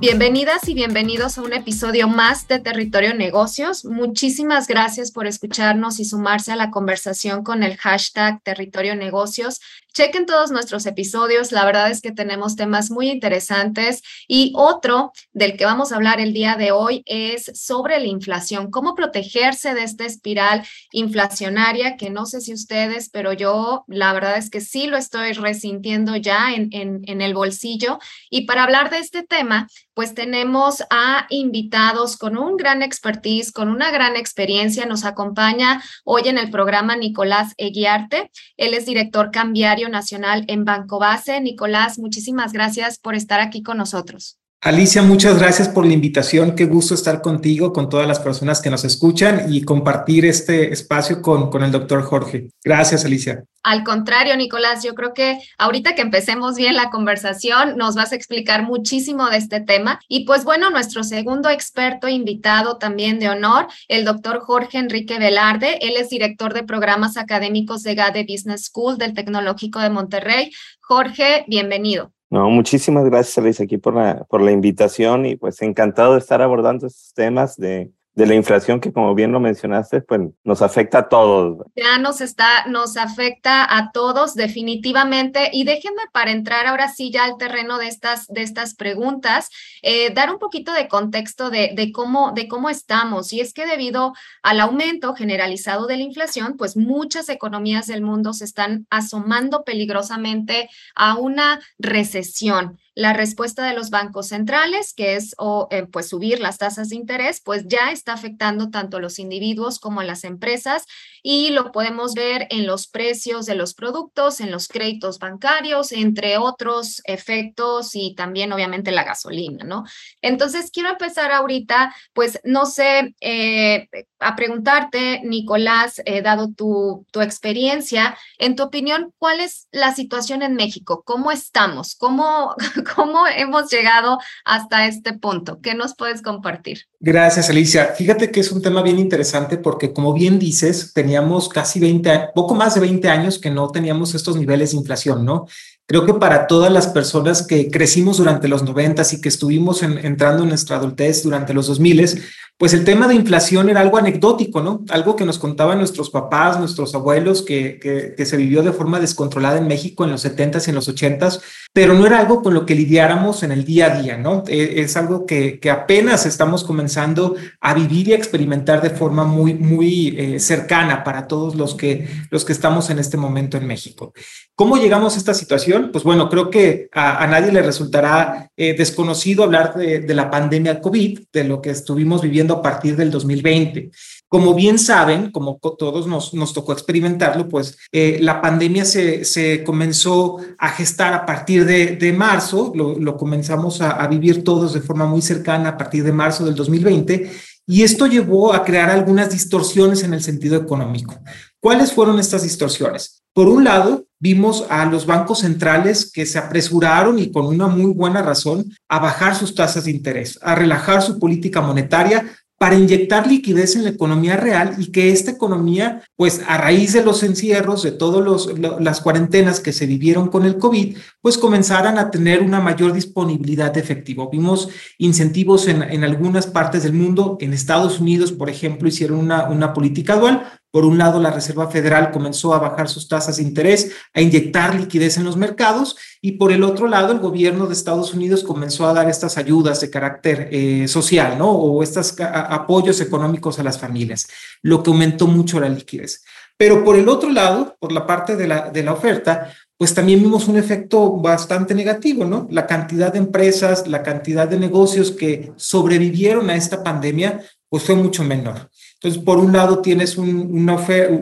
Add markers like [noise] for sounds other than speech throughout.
Bienvenidas y bienvenidos a un episodio más de Territorio Negocios. Muchísimas gracias por escucharnos y sumarse a la conversación con el hashtag Territorio Negocios. Chequen todos nuestros episodios, la verdad es que tenemos temas muy interesantes y otro del que vamos a hablar el día de hoy es sobre la inflación, cómo protegerse de esta espiral inflacionaria que no sé si ustedes, pero yo la verdad es que sí lo estoy resintiendo ya en, en, en el bolsillo. Y para hablar de este tema, pues tenemos a invitados con un gran expertise, con una gran experiencia. Nos acompaña hoy en el programa Nicolás Eguiarte. Él es director cambiario nacional en Banco Base. Nicolás, muchísimas gracias por estar aquí con nosotros. Alicia, muchas gracias por la invitación. Qué gusto estar contigo, con todas las personas que nos escuchan y compartir este espacio con, con el doctor Jorge. Gracias, Alicia. Al contrario, Nicolás, yo creo que ahorita que empecemos bien la conversación, nos vas a explicar muchísimo de este tema. Y pues bueno, nuestro segundo experto invitado también de honor, el doctor Jorge Enrique Velarde. Él es director de programas académicos de GADE Business School del Tecnológico de Monterrey. Jorge, bienvenido. No, muchísimas gracias, Alicia, aquí por la, por la invitación y pues encantado de estar abordando estos temas de, de la inflación que como bien lo mencionaste, pues nos afecta a todos. Ya nos está, nos afecta a todos definitivamente. Y déjenme para entrar ahora sí ya al terreno de estas, de estas preguntas, eh, dar un poquito de contexto de, de, cómo, de cómo estamos. Y es que debido al aumento generalizado de la inflación, pues muchas economías del mundo se están asomando peligrosamente a una recesión la respuesta de los bancos centrales, que es eh, pues subir las tasas de interés, pues ya está afectando tanto a los individuos como a las empresas y lo podemos ver en los precios de los productos, en los créditos bancarios, entre otros efectos y también obviamente la gasolina, ¿no? Entonces, quiero empezar ahorita, pues no sé, eh, a preguntarte, Nicolás, eh, dado tu, tu experiencia, en tu opinión, ¿cuál es la situación en México? ¿Cómo estamos? ¿Cómo, [laughs] [laughs] ¿Cómo hemos llegado hasta este punto? ¿Qué nos puedes compartir? Gracias, Alicia. Fíjate que es un tema bien interesante porque, como bien dices, teníamos casi 20, poco más de 20 años que no teníamos estos niveles de inflación, ¿no? Creo que para todas las personas que crecimos durante los 90 y que estuvimos entrando en nuestra adultez durante los 2000, pues el tema de inflación era algo anecdótico, ¿no? Algo que nos contaban nuestros papás, nuestros abuelos, que, que, se vivió de forma descontrolada en México en los 70s y en los 80s, pero no era algo con lo que lidiáramos en el día a día, ¿no? E, es algo que, que apenas estamos comenzando a vivir y a experimentar de forma muy, muy eh, cercana para todos los que, los que estamos en este momento en México. ¿Cómo llegamos a esta situación? Pues bueno, creo que a, a nadie le resultará eh, desconocido hablar de, de la pandemia COVID, de lo que estuvimos viviendo a partir del 2020. Como bien saben, como todos nos, nos tocó experimentarlo, pues eh, la pandemia se, se, comenzó a gestar a partir de, de marzo, lo, lo comenzamos a, a, vivir todos de forma muy cercana a partir de marzo del 2020, y esto llevó a crear algunas distorsiones en el sentido económico. ¿Cuáles fueron estas distorsiones? Por un lado, vimos a los bancos centrales que se apresuraron y con una muy buena razón a bajar sus tasas de interés, a relajar su política monetaria para inyectar liquidez en la economía real y que esta economía, pues a raíz de los encierros, de todas las cuarentenas que se vivieron con el COVID, pues comenzaran a tener una mayor disponibilidad de efectivo. Vimos incentivos en, en algunas partes del mundo, en Estados Unidos, por ejemplo, hicieron una, una política dual, por un lado, la Reserva Federal comenzó a bajar sus tasas de interés, a inyectar liquidez en los mercados, y por el otro lado, el gobierno de Estados Unidos comenzó a dar estas ayudas de carácter eh, social, ¿no? O estos apoyos económicos a las familias, lo que aumentó mucho la liquidez. Pero por el otro lado, por la parte de de la oferta, pues también vimos un efecto bastante negativo, ¿no? La cantidad de empresas, la cantidad de negocios que sobrevivieron a esta pandemia, pues fue mucho menor. Entonces, por un lado tienes una,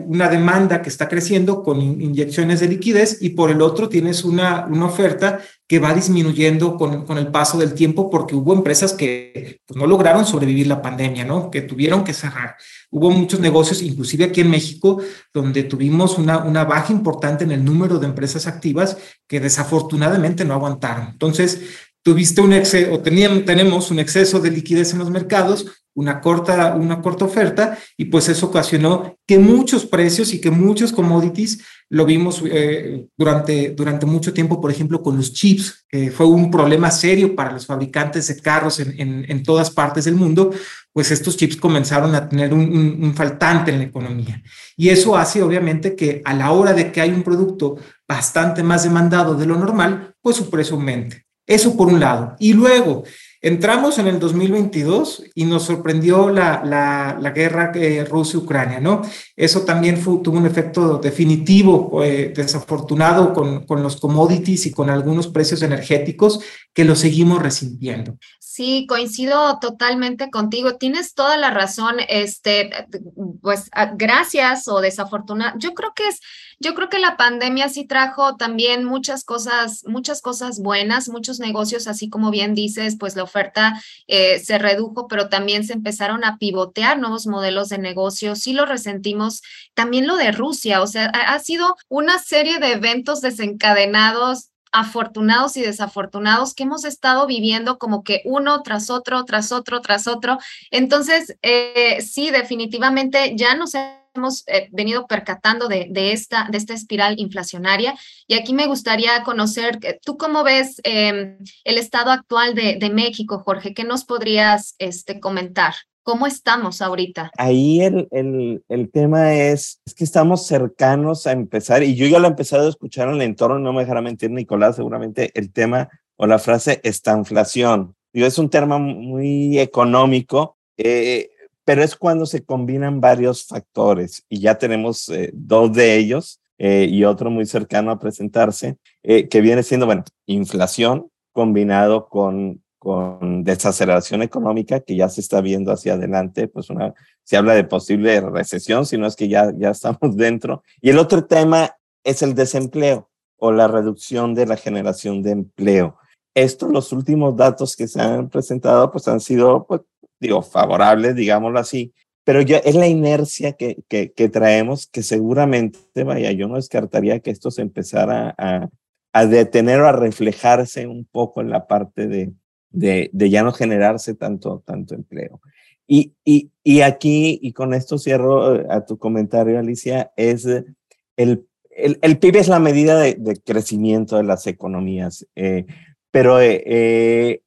una demanda que está creciendo con inyecciones de liquidez y por el otro tienes una, una oferta que va disminuyendo con, con, el paso del tiempo porque hubo empresas que pues, no lograron sobrevivir la pandemia, ¿no? Que tuvieron que cerrar. Hubo muchos negocios, inclusive aquí en México, donde tuvimos una, una baja importante en el número de empresas activas que desafortunadamente no aguantaron. Entonces, tuviste un exceso, o teníamos, tenemos un exceso de liquidez en los mercados, una corta, una corta oferta, y pues eso ocasionó que muchos precios y que muchos commodities lo vimos eh, durante, durante mucho tiempo, por ejemplo, con los chips, que fue un problema serio para los fabricantes de carros en, en, todas partes del mundo, pues estos chips comenzaron a tener un, un, un, faltante en la economía. Y eso hace obviamente que a la hora de que hay un producto bastante más demandado de lo normal, pues su precio aumente. Eso por un lado. Y luego, entramos en el 2022 y nos sorprendió la, la, la guerra eh, Rusia-Ucrania, ¿no? Eso también fue, tuvo un efecto definitivo, eh, desafortunado con, con los commodities y con algunos precios energéticos que lo seguimos resintiendo. Sí, coincido totalmente contigo. Tienes toda la razón. Este, pues gracias o desafortunada. Yo creo que es, yo creo que la pandemia sí trajo también muchas cosas, muchas cosas buenas, muchos negocios, así como bien dices, pues la oferta eh, se redujo, pero también se empezaron a pivotear nuevos modelos de negocio. Sí lo resentimos. También lo de Rusia, o sea, ha, sido una serie de eventos desencadenados afortunados y desafortunados que hemos estado viviendo como que uno tras otro, tras otro, tras otro. Entonces, eh, sí, definitivamente ya nos hemos eh, venido percatando de, de, esta, de esta espiral inflacionaria. Y aquí me gustaría conocer, eh, ¿tú cómo ves eh, el estado actual de, de, México, Jorge? ¿Qué nos podrías este, comentar? ¿Cómo estamos ahorita? Ahí el, el, el, tema es, es que estamos cercanos a empezar, y yo ya lo he empezado a escuchar en el entorno, no me dejará mentir Nicolás, seguramente el tema o la frase estanflación. Yo, es un tema muy económico, eh, pero es cuando se combinan varios factores, y ya tenemos eh, dos de ellos, eh, y otro muy cercano a presentarse, eh, que viene siendo, bueno, inflación combinado con con desaceleración económica que ya se está viendo hacia adelante, pues una, se habla de posible recesión, si no es que ya, ya estamos [laughs] dentro. Y el otro tema es el desempleo o la reducción de la generación de empleo. Estos, los últimos datos que se han presentado, pues han sido, pues, digo, favorables, digámoslo así, pero ya es la inercia que, que, que traemos que seguramente, vaya, yo no descartaría que esto se empezara a, a detener o a reflejarse un poco en la parte de, de, de ya no generarse tanto, tanto empleo. Y, y, y, aquí, y con esto cierro eh, a tu comentario, Alicia, es el, el, el PIB es la medida de, de, crecimiento de las economías, eh, pero eh, eh,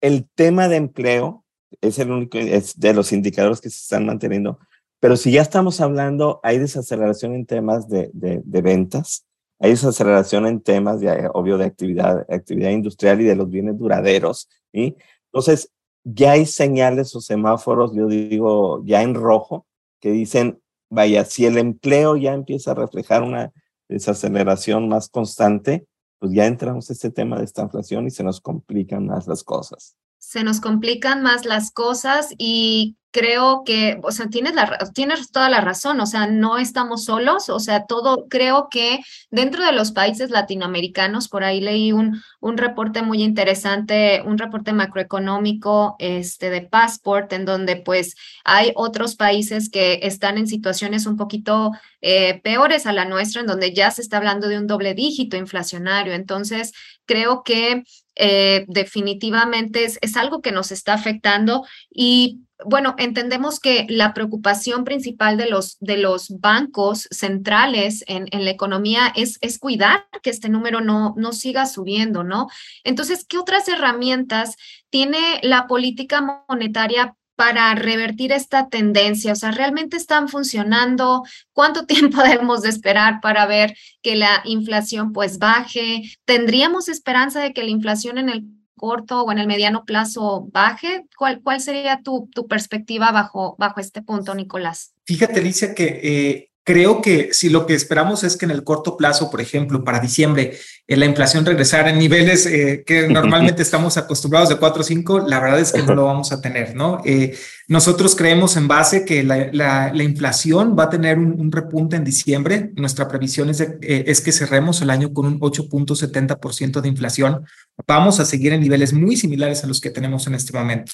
el tema de empleo es el único, es de los indicadores que se están manteniendo, pero si ya estamos hablando, hay desaceleración en temas de, de, ventas, hay desaceleración en temas, de, obvio, de actividad, actividad industrial y de los bienes duraderos, ¿sí? Entonces, ya hay señales o semáforos, yo digo, ya en rojo, que dicen, vaya, si el empleo ya empieza a reflejar una desaceleración más constante, pues ya entramos en este tema de esta inflación y se nos complican más las cosas. Se nos complican más las cosas y creo que, o sea, tienes, la, tienes toda la razón, o sea, no estamos solos, o sea, todo, creo que dentro de los países latinoamericanos, por ahí leí un, un reporte muy interesante, un reporte macroeconómico este, de Passport, en donde pues hay otros países que están en situaciones un poquito eh, peores a la nuestra, en donde ya se está hablando de un doble dígito inflacionario. Entonces, creo que eh, definitivamente es, es algo que nos está afectando y bueno, entendemos que la preocupación principal de los, de los bancos centrales en, en la economía es, es, cuidar que este número no, no siga subiendo, ¿no? Entonces, ¿qué otras herramientas tiene la política monetaria para revertir esta tendencia? O sea, ¿realmente están funcionando? ¿Cuánto [laughs] tiempo debemos de esperar para ver que la inflación pues baje? ¿Tendríamos esperanza de que la inflación en el corto o en el mediano plazo baje? ¿Cuál, cuál sería tu, tu perspectiva bajo, bajo este punto, Nicolás? Fíjate, Alicia, que eh, Creo que si lo que esperamos es que en el corto plazo, por ejemplo, para diciembre, eh, la inflación regresara a niveles eh, que normalmente estamos acostumbrados de 4 o 5, la verdad es que no lo vamos a tener, ¿no? Eh, nosotros creemos en base que la, inflación va a tener un, repunte en diciembre. Nuestra previsión es, es que cerremos el año con un 8.70% de inflación. Vamos a seguir en niveles muy similares a los que tenemos en este momento.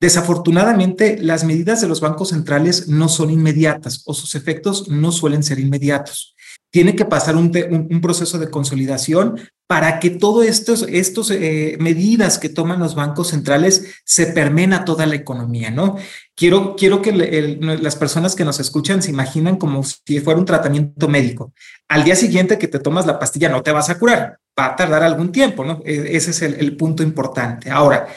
Desafortunadamente, las medidas de los bancos centrales no son inmediatas o sus efectos no suelen ser inmediatos. Tiene que pasar un, proceso de consolidación para que todas estas estos, eh, medidas que toman los bancos centrales se permeen a toda la economía, ¿no? Quiero, quiero que las personas que nos escuchan se imaginan como si fuera un tratamiento médico. Al día siguiente que te tomas la pastilla no te vas a curar, va a tardar algún tiempo, ¿no? E, ese es el, el punto importante. Ahora,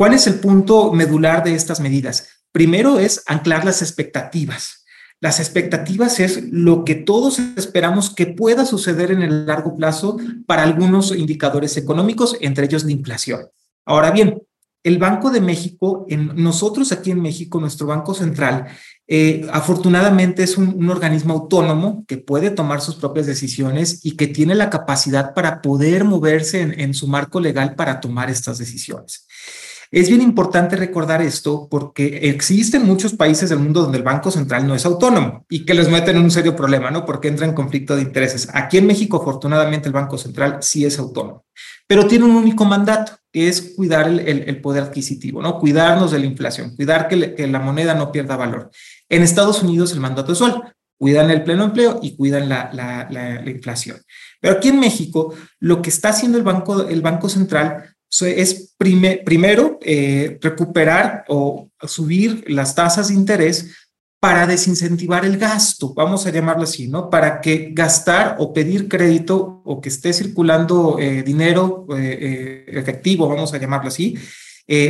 ¿Cuál es el punto medular de estas medidas? Primero es anclar las expectativas. Las expectativas es lo que todos esperamos que pueda suceder en el largo plazo para algunos indicadores económicos, entre ellos la inflación. Ahora bien, el Banco de México, en, nosotros aquí en México, nuestro Banco Central, eh, afortunadamente es un, organismo autónomo que puede tomar sus propias decisiones y que tiene la capacidad para poder moverse en su marco legal para tomar estas decisiones. Es bien importante recordar esto porque existen muchos países del mundo donde el Banco Central no es autónomo y que les meten en un serio problema, ¿no? Porque entra en conflicto de intereses. Aquí en México, afortunadamente, el Banco Central sí es autónomo, pero tiene un único mandato, que es cuidar el, poder adquisitivo, ¿no? Cuidarnos de la inflación, cuidar que, la moneda no pierda valor. En Estados Unidos el mandato es solo, cuidan el pleno empleo y cuidan la, la, inflación. Pero aquí en México, lo que está haciendo el Banco, el Banco Central es primero eh, recuperar o subir las tasas de interés para desincentivar el gasto, vamos a llamarlo así, ¿no? Para que gastar o pedir crédito o que esté circulando eh, dinero eh, efectivo, vamos a llamarlo así,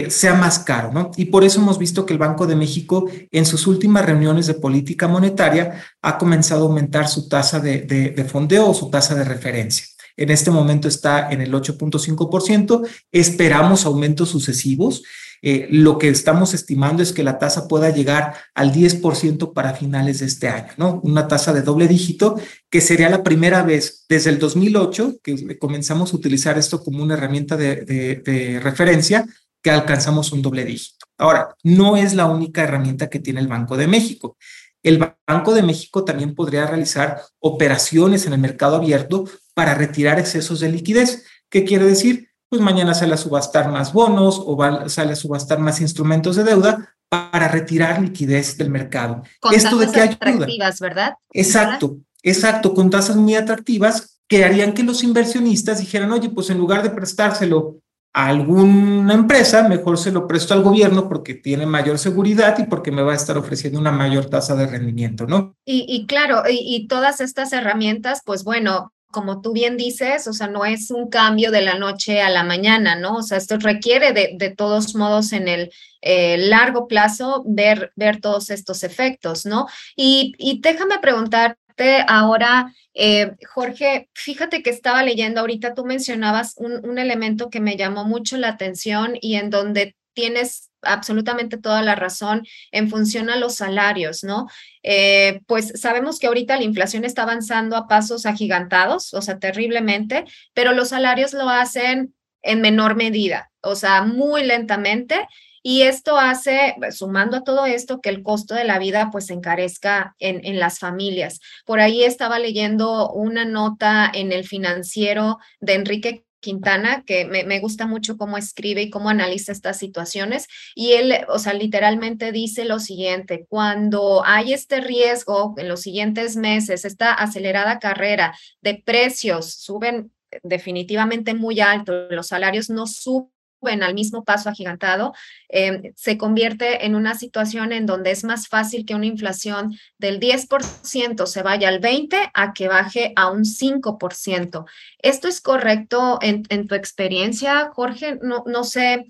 sea más caro, ¿no? Y por eso hemos visto que el Banco de México en sus últimas reuniones de política monetaria ha comenzado a aumentar su tasa de, de fondeo o su tasa de referencia. En este momento está en el 8.5%. Esperamos aumentos sucesivos. Eh, lo que estamos estimando es que la tasa pueda llegar al 10% para finales de este año, ¿no? Una tasa de doble dígito, que sería la primera vez desde el 2008 que comenzamos a utilizar esto como una herramienta de referencia, que alcanzamos un doble dígito. Ahora, no es la única herramienta que tiene el Banco de México. El Banco de México también podría realizar operaciones en el mercado abierto para retirar excesos de liquidez. ¿Qué quiere decir? Pues mañana sale a subastar más bonos o sale a subastar más instrumentos de deuda para retirar liquidez del mercado. Con Esto tasas de que atractivas, ¿verdad? Exacto, exacto, con tasas muy atractivas que harían que los inversionistas dijeran, oye, pues en lugar de prestárselo a alguna empresa, mejor se lo presto al gobierno porque tiene mayor seguridad y porque me va a estar ofreciendo una mayor tasa de rendimiento, ¿no? Y, claro, y, todas estas herramientas, pues bueno, como tú bien dices, o sea, no es un cambio de la noche a la mañana, ¿no? O sea, esto requiere de, de todos modos en el eh, largo plazo ver, ver todos estos efectos, ¿no? Y, y déjame preguntarte ahora, eh, Jorge, fíjate que estaba leyendo ahorita, tú mencionabas un, un elemento que me llamó mucho la atención y en donde tienes absolutamente toda la razón en función a los salarios, ¿no? Eh, pues sabemos que ahorita la inflación está avanzando a pasos agigantados, o sea, terriblemente, pero los salarios lo hacen en menor medida, o sea, muy lentamente. Y esto hace, sumando a todo esto, que el costo de la vida pues encarezca en, en las familias. Por ahí estaba leyendo una nota en el financiero de Enrique Quintana, que me, gusta mucho cómo escribe y cómo analiza estas situaciones. Y él, o sea, literalmente dice lo siguiente, cuando hay este riesgo en los siguientes meses, esta acelerada carrera de precios suben definitivamente muy alto, los salarios no suben en al mismo paso agigantado, em, se convierte en una situación en donde es más fácil que una inflación del 10% se vaya al 20% a que baje a un 5%. ¿Esto es correcto en, tu experiencia, Jorge? No, no sé.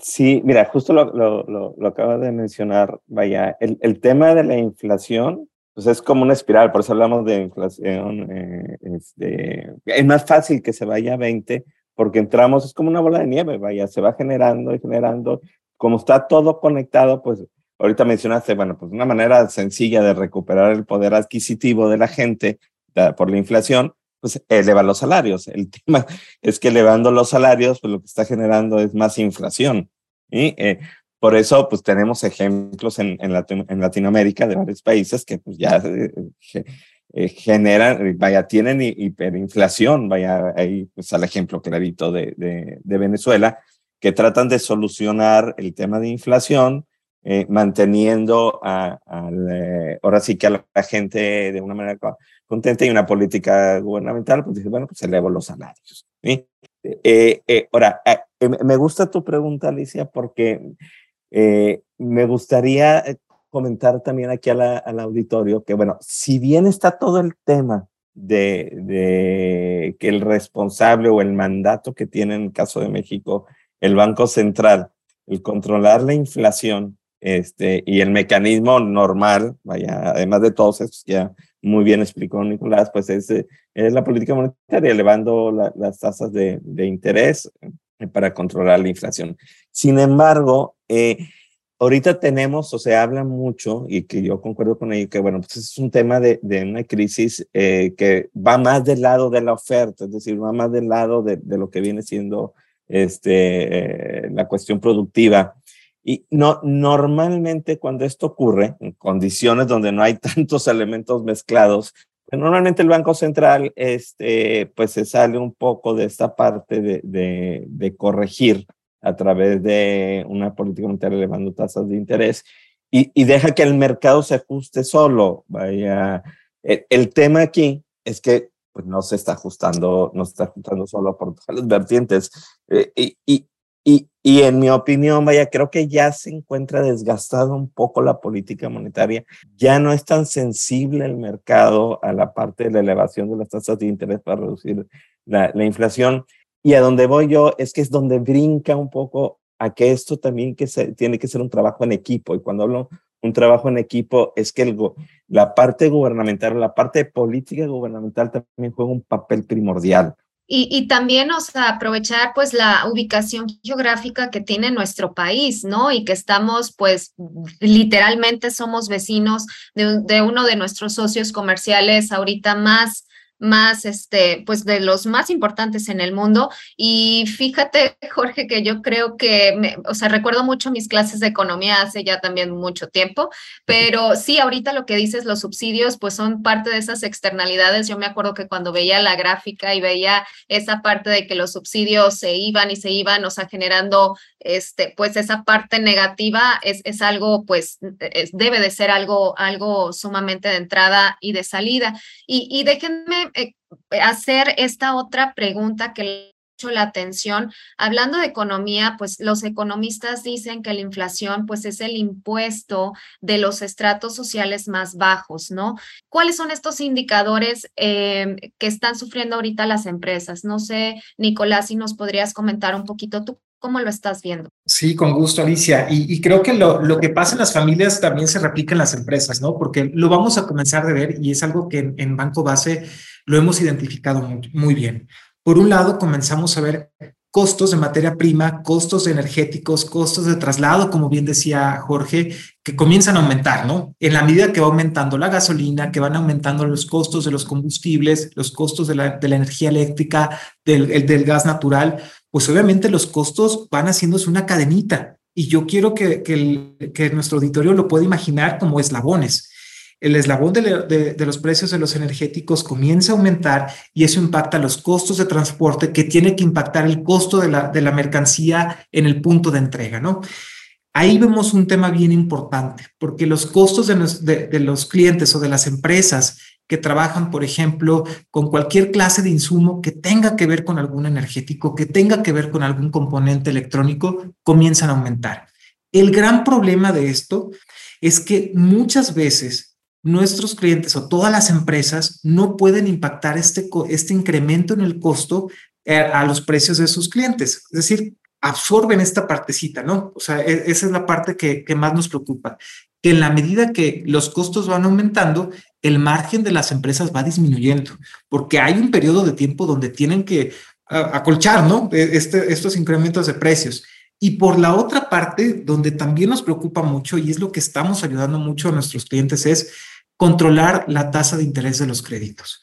Sí, mira, justo lo, lo, lo, acaba de mencionar, vaya, el, el, tema de la inflación, pues es como una espiral, por eso hablamos de inflación, eh, este, es más fácil que se vaya a 20 porque entramos, es como una bola de nieve, vaya, se va generando y generando. Como está todo conectado, pues ahorita mencionaste, bueno, pues una manera sencilla de recuperar el poder adquisitivo de la gente por la inflación, pues eleva los salarios. El [laughs] tema es que elevando los salarios, pues lo que está generando es más inflación. Y eh, por eso, pues tenemos ejemplos en, en, Latinoamérica de varios países que pues ya eh, eh, generan, vaya, tienen hiperinflación, vaya, ahí pues al ejemplo clarito de, de, Venezuela, que tratan de solucionar el tema de inflación manteniendo a, ahora sí que a la gente de una manera contenta y una política gubernamental, pues dice, bueno, pues elevo los salarios. ¿sí? Eh, eh, ahora, eh, me gusta tu pregunta, Alicia, porque me gustaría comentar también aquí al auditorio que, bueno, si bien está todo el tema de, de, que el responsable o el mandato que tiene en el caso de México el Banco Central, el controlar la inflación este, y el mecanismo normal, vaya, además de todos estos ya muy bien explicó Nicolás, pues es, eh, es la política monetaria elevando las tasas de, de, interés eh, para controlar la inflación. Sin embargo, eh, ahorita tenemos, o se habla mucho, y que yo concuerdo con ello, que bueno, pues es un tema de, una crisis que va más del lado de la oferta, es decir, va más del lado de, lo que viene siendo este, la cuestión productiva. Y no, normalmente cuando esto ocurre, en condiciones donde no hay [laughs] tantos elementos mezclados, pues normalmente el Banco Central este, pues se sale un poco de esta parte de corregir a través de una política monetaria elevando tasas de interés y, y, deja que el mercado se ajuste solo. Vaya, el, el, tema aquí es que pues no se está ajustando, no se está ajustando solo por las vertientes. Eh, y, y, y, y en mi opinión, vaya, creo que ya se encuentra desgastado un poco la política monetaria. Ya no es tan sensible el mercado a la parte de la elevación de las tasas de interés para reducir la, la inflación. Y a donde voy yo es que es donde brinca un poco a que esto también que se, tiene que ser un trabajo en equipo. Y cuando hablo un trabajo en equipo es que el, la parte gubernamental, la parte política gubernamental también juega un papel primordial. Y, también, o sea, aprovechar pues la ubicación geográfica que tiene nuestro país, ¿no? Y que estamos pues literalmente somos vecinos de, de uno de nuestros socios comerciales ahorita más más, este, pues de los más importantes en el mundo. Y fíjate, [laughs] Jorge, que yo creo que, me, o sea, recuerdo mucho mis clases de economía hace ya también mucho tiempo, [laughs] pero sí, ahorita lo que dices, los subsidios, pues son parte de esas externalidades. Yo me acuerdo que cuando veía la gráfica y veía esa parte de que los subsidios se iban y se iban, o sea, generando, este, pues esa parte negativa es, es algo, pues, es, debe de ser algo, algo sumamente de entrada y de salida. Y, déjenme eh, hacer esta otra pregunta que le hecho la atención. Hablando de economía, pues los economistas dicen que la inflación pues es el impuesto de los estratos sociales más bajos, ¿no? ¿Cuáles son estos indicadores eh, que están sufriendo ahorita las empresas? No sé, Nicolás, si nos podrías comentar un poquito tú ¿Cómo lo estás viendo? Sí, con gusto, Alicia. Y, creo que lo, lo, que pasa en las familias también se replica en las empresas, ¿no? Porque lo vamos a comenzar a ver y es algo que en, Banco Base lo hemos identificado muy, muy, bien. Por un lado, comenzamos a ver costos de materia prima, costos energéticos, costos de traslado, como bien decía Jorge, que comienzan a aumentar, ¿no? En la medida que va aumentando la gasolina, que van aumentando los costos de los combustibles, los costos de la, de la energía eléctrica, del, del gas natural, pues obviamente los costos van haciéndose una cadenita. Y yo quiero que, que, nuestro auditorio lo pueda imaginar como eslabones. El eslabón de, los precios de los energéticos comienza a aumentar y eso impacta los costos de transporte que tiene que impactar el costo de la, de la mercancía en el punto de entrega, ¿no? Ahí vemos un tema bien importante, porque los costos de, de, los clientes o de las empresas que trabajan, por ejemplo, con cualquier clase de insumo que tenga que ver con algún energético, que tenga que ver con algún componente electrónico, comienzan a aumentar. El gran problema de esto es que muchas veces nuestros clientes o todas las empresas no pueden impactar este, este incremento en el costo eh, a los precios de sus clientes. Es decir, absorben esta partecita, ¿no? O sea, e, esa es la parte que, que más nos preocupa que en la medida que los costos van aumentando, el margen de las empresas va disminuyendo, porque hay un periodo de tiempo donde tienen que acolchar, ¿no? E, este, estos incrementos de precios. Y por la otra parte, donde también nos preocupa mucho y es lo que estamos ayudando mucho a nuestros clientes, es controlar la tasa de interés de los créditos.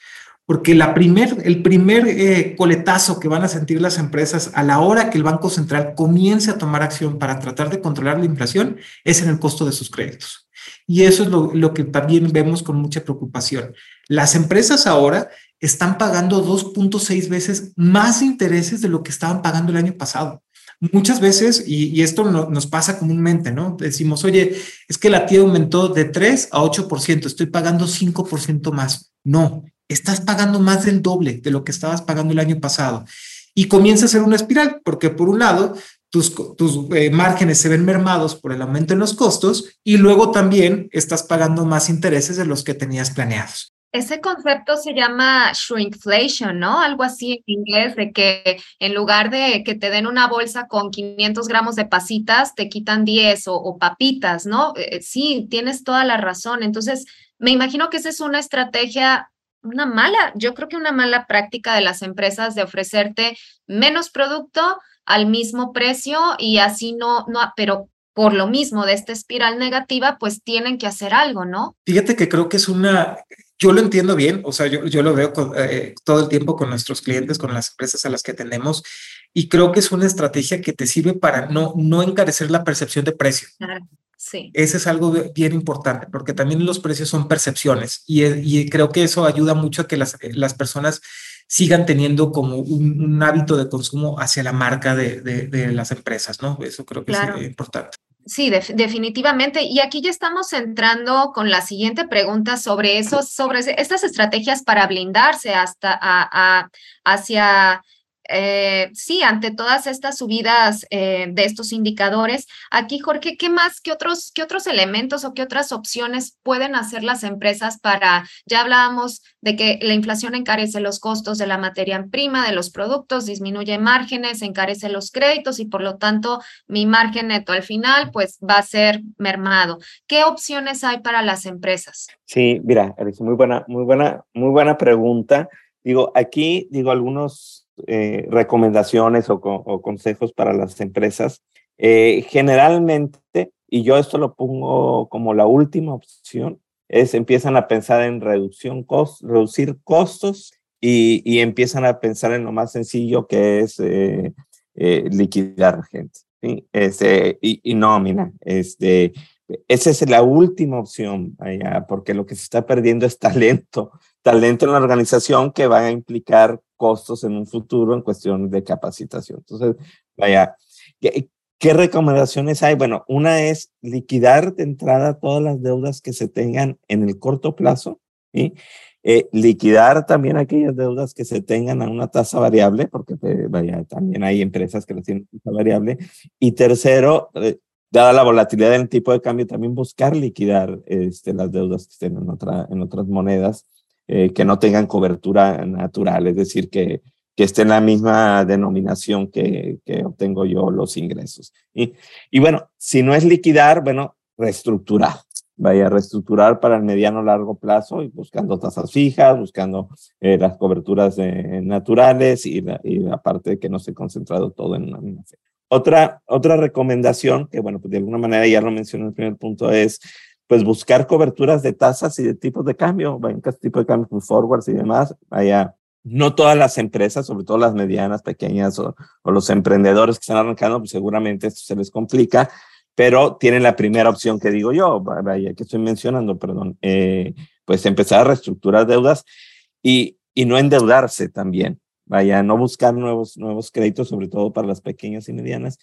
Porque la primer, el primer eh, coletazo que van a sentir las empresas a la hora que el Banco Central comience a tomar acción para tratar de controlar la inflación es en el costo de sus créditos. Y eso es lo, lo que también vemos con mucha preocupación. Las empresas ahora están pagando 2.6 veces más intereses de lo que estaban pagando el año pasado. Muchas veces, y, esto nos pasa comúnmente, ¿no? Decimos, oye, es que la tía aumentó de 3 a 8%, estoy pagando 5% más. No, estás pagando más del doble de lo que estabas pagando el año pasado. Y comienza a ser una espiral, porque por un lado, tus, tus eh, márgenes se ven mermados por el aumento en los costos y luego también estás pagando más intereses de los que tenías planeados. Ese concepto se llama shrinkflation, ¿no? Algo así en inglés, de que en lugar de que te den una bolsa con 500 gramos de pasitas, te quitan 10 o, papitas, ¿no? Eh, sí, tienes toda la razón. Entonces, me imagino que esa es una estrategia, una mala, yo creo que una mala práctica de las empresas de ofrecerte menos producto al mismo precio y así no, no, pero por lo mismo de esta espiral negativa, pues tienen que hacer algo, ¿no? Fíjate que creo que es una, yo lo entiendo bien, o sea, yo, yo lo veo eh, todo el tiempo con nuestros clientes, con las empresas a las que tenemos, y creo que es una estrategia que te sirve para no, no encarecer la percepción de precio. Claro, sí. Ese es algo bien importante, porque también los precios son percepciones, y, y creo que eso ayuda mucho a que las, las personas sigan teniendo como un, hábito de consumo hacia la marca de, de, las empresas, ¿no? Eso creo que es importante. Sí, definitivamente. Y aquí ya estamos entrando con la siguiente pregunta sobre eso, sobre estas estrategias para blindarse hasta a, hacia eh, sí, ante todas estas subidas eh, de estos indicadores, aquí, Jorge, ¿qué más, qué otros, qué otros elementos o qué otras opciones pueden hacer las empresas para, ya hablábamos de que la inflación encarece los costos de la materia prima, de los productos, disminuye márgenes, encarece los créditos y por lo tanto mi margen neto al final pues va a ser mermado. ¿Qué opciones hay para las empresas? Sí, mira, muy buena, muy buena, muy buena pregunta. Digo, aquí, digo, algunos eh, recomendaciones o, consejos para las empresas. Eh, generalmente, y yo esto lo pongo como la última opción, es empiezan a pensar en reducción cost, reducir costos y, empiezan a pensar en lo más sencillo que es eh, liquidar gente. ¿sí? Este, y, y este, esa es la última opción, allá, porque lo que se está perdiendo es talento, talento en la organización que va a implicar costos en un futuro en cuestión de capacitación. Entonces, vaya, ¿qué, ¿qué, recomendaciones hay? Bueno, una es liquidar de entrada todas las deudas que se tengan en el corto plazo, ¿sí? Eh, liquidar también aquellas deudas que se tengan a una tasa variable, porque vaya, también hay empresas que las tienen tasa variable. Y tercero, eh, dada la volatilidad del tipo de cambio, también buscar liquidar este, las deudas que estén en, otra, en otras monedas eh, que no tengan cobertura natural, es decir, que, que esté en la misma denominación que, que obtengo yo los ingresos. Y, y bueno, si no es liquidar, bueno, reestructurar. Vaya a reestructurar para el mediano largo plazo y buscando tasas fijas, buscando eh, las coberturas naturales y la, y la parte de que no se concentrado todo en una misma fe. Otra, otra recomendación, que bueno, pues de alguna manera ya lo mencioné en el primer punto, es pues buscar coberturas de tasas y de tipos de cambio, bancas, tipo de cambio, pues, forwards y demás. Vaya, no todas las empresas, sobre todo las medianas, pequeñas o, los emprendedores que están arrancando, pues seguramente esto se les complica, pero tienen la primera opción que digo yo, vaya, que estoy mencionando, perdón, eh, pues empezar a reestructurar deudas y, y no endeudarse también. Vaya, no buscar nuevos, nuevos créditos, sobre todo para las pequeñas y medianas.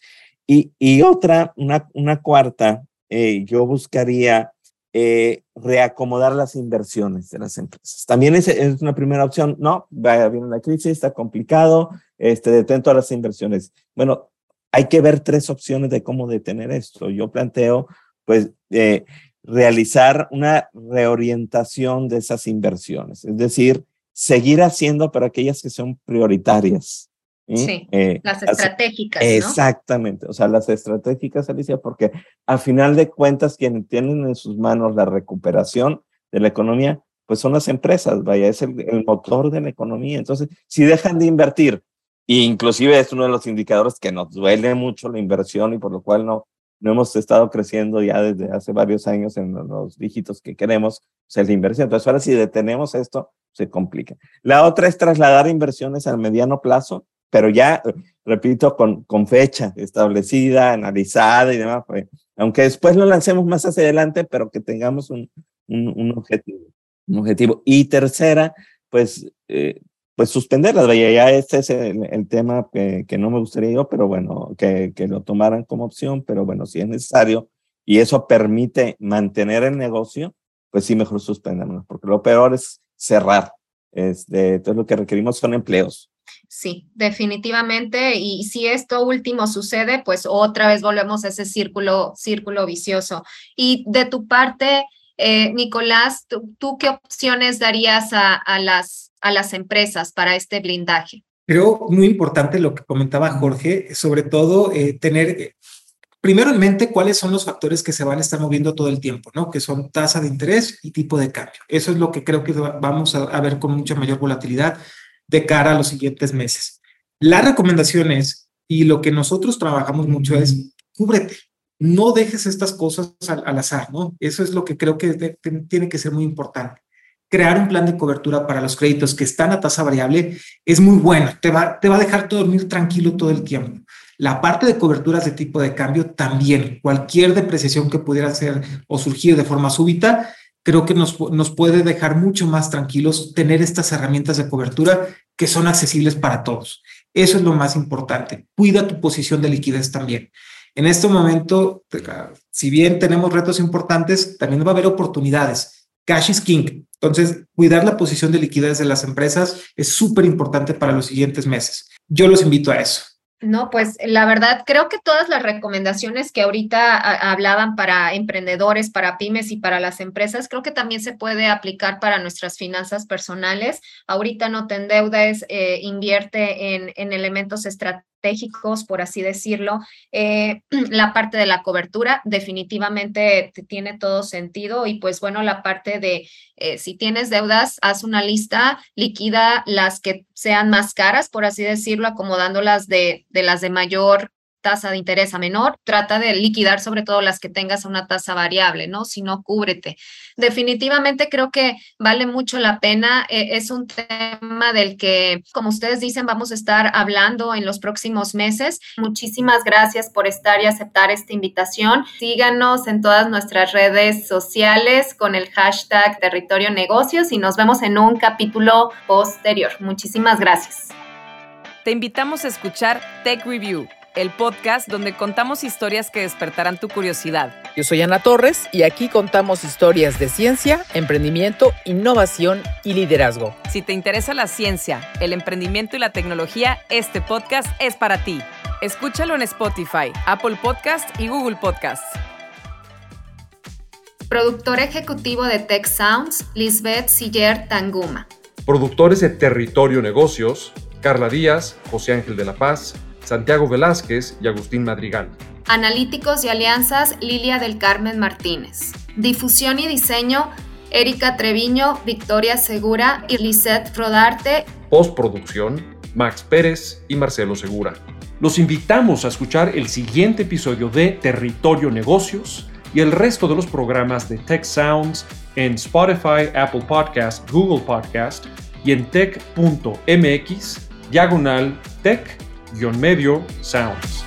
Y, y otra, una, una cuarta, eh, yo buscaría eh, reacomodar las inversiones de las empresas. También es, es una primera opción, no, vaya, viene la crisis, está complicado, este, detén todas las inversiones. Bueno, hay que ver tres opciones de cómo detener esto. Yo planteo, pues, eh, realizar una reorientación de esas inversiones, es decir, seguir haciendo para aquellas que son prioritarias. Sí, eh, las estratégicas. Exactamente, o sea, las estratégicas, Alicia, porque al final de cuentas quienes tienen en sus manos la recuperación de la economía, pues son las empresas, vaya, es el, motor de la economía. Entonces, si dejan de invertir E inclusive es uno de los indicadores que nos duele mucho la inversión y por lo cual no, no hemos estado creciendo ya desde hace varios años en los dígitos que queremos, o sea, la inversión. Entonces, ahora si detenemos esto, se complica. La otra es trasladar inversiones al mediano plazo, pero ya, repito, con, con fecha establecida, analizada y demás, pues, aunque después lo lancemos más hacia adelante, pero que tengamos un, un, objetivo. Un objetivo. Y tercera, pues, eh, pues suspenderlas. Ya este es el, tema que, no me gustaría yo, pero bueno, que, que lo tomaran como opción, pero bueno, si es necesario y eso permite mantener el negocio, pues sí, mejor suspendernos, porque lo peor es cerrar. Este, entonces lo que requerimos son empleos. Sí, definitivamente. Y si esto último sucede, pues otra vez volvemos a ese círculo, círculo vicioso. Y de tu parte, eh, Nicolás, ¿tú, qué opciones darías a, a, las, a las empresas para este blindaje? Creo muy importante lo que comentaba Jorge, sobre todo eh, tener eh, primero en mente cuáles son los factores que se van a estar moviendo todo el tiempo, ¿no? Que son tasa de interés y tipo de cambio. Eso es lo que creo que vamos a, ver con mucha mayor volatilidad de cara a los siguientes meses. La recomendación es, y lo que nosotros trabajamos mucho es, cúbrete, no dejes estas cosas al, azar, ¿no? Eso es lo que creo que tiene que ser muy importante. Crear un plan de cobertura para los créditos que están a tasa variable es muy bueno, te va, te va a dejar dormir tranquilo todo el tiempo. La parte de coberturas de tipo de cambio también, cualquier depreciación que pudiera ser o surgir de forma súbita, creo que nos, nos puede dejar mucho más tranquilos tener estas herramientas de cobertura que son accesibles para todos. Eso es lo más importante. Cuida tu posición de liquidez también. En este momento, si bien tenemos retos importantes, también va a haber oportunidades. Cash is king. Entonces, cuidar la posición de liquidez de las empresas es súper importante para los siguientes meses. Yo los invito a eso. No, pues la verdad, creo que todas las recomendaciones que ahorita hablaban para emprendedores, para pymes y para las empresas, creo que también se puede aplicar para nuestras finanzas personales. Ahorita no te endeudes, eh, invierte en, en elementos estratégicos estratégicos, por así decirlo. Eh, [clears throat] la parte de la cobertura definitivamente tiene todo sentido y pues bueno, la parte de eh, si tienes deudas, haz una lista, liquida las que sean más caras, por así decirlo, acomodándolas de, de las de mayor tasa de interés a menor, trata de liquidar sobre todo las que tengas una tasa variable, ¿no? Si no, cúbrete. Definitivamente creo que vale mucho la pena. Eh, es un tema del que, como ustedes dicen, vamos a estar hablando en los próximos meses. Muchísimas gracias por estar y aceptar esta invitación. Síganos en todas nuestras redes sociales con el hashtag Territorio Negocios y nos vemos en un capítulo posterior. Muchísimas gracias. Te invitamos a escuchar Tech Review el podcast donde contamos historias que despertarán tu curiosidad. Yo soy Ana Torres y aquí contamos historias de ciencia, emprendimiento, innovación y liderazgo. Si te interesa la ciencia, el emprendimiento y la tecnología, este podcast es para ti. Escúchalo en Spotify, Apple Podcast y Google Podcast. Productor ejecutivo de Tech Sounds, Lisbeth Siller Tanguma. Productores de Territorio Negocios, Carla Díaz, José Ángel de la Paz, Santiago Velázquez y Agustín Madrigal. Analíticos y alianzas, Lilia del Carmen Martínez. Difusión y diseño, Erika Treviño, Victoria Segura y Lisette Frodarte. Postproducción, Max Pérez y Marcelo Segura. Los invitamos a escuchar el siguiente episodio de Territorio Negocios y el resto de los programas de Tech Sounds en Spotify, Apple Podcast, Google Podcast y en tech.mx diagonal tech medio sounds.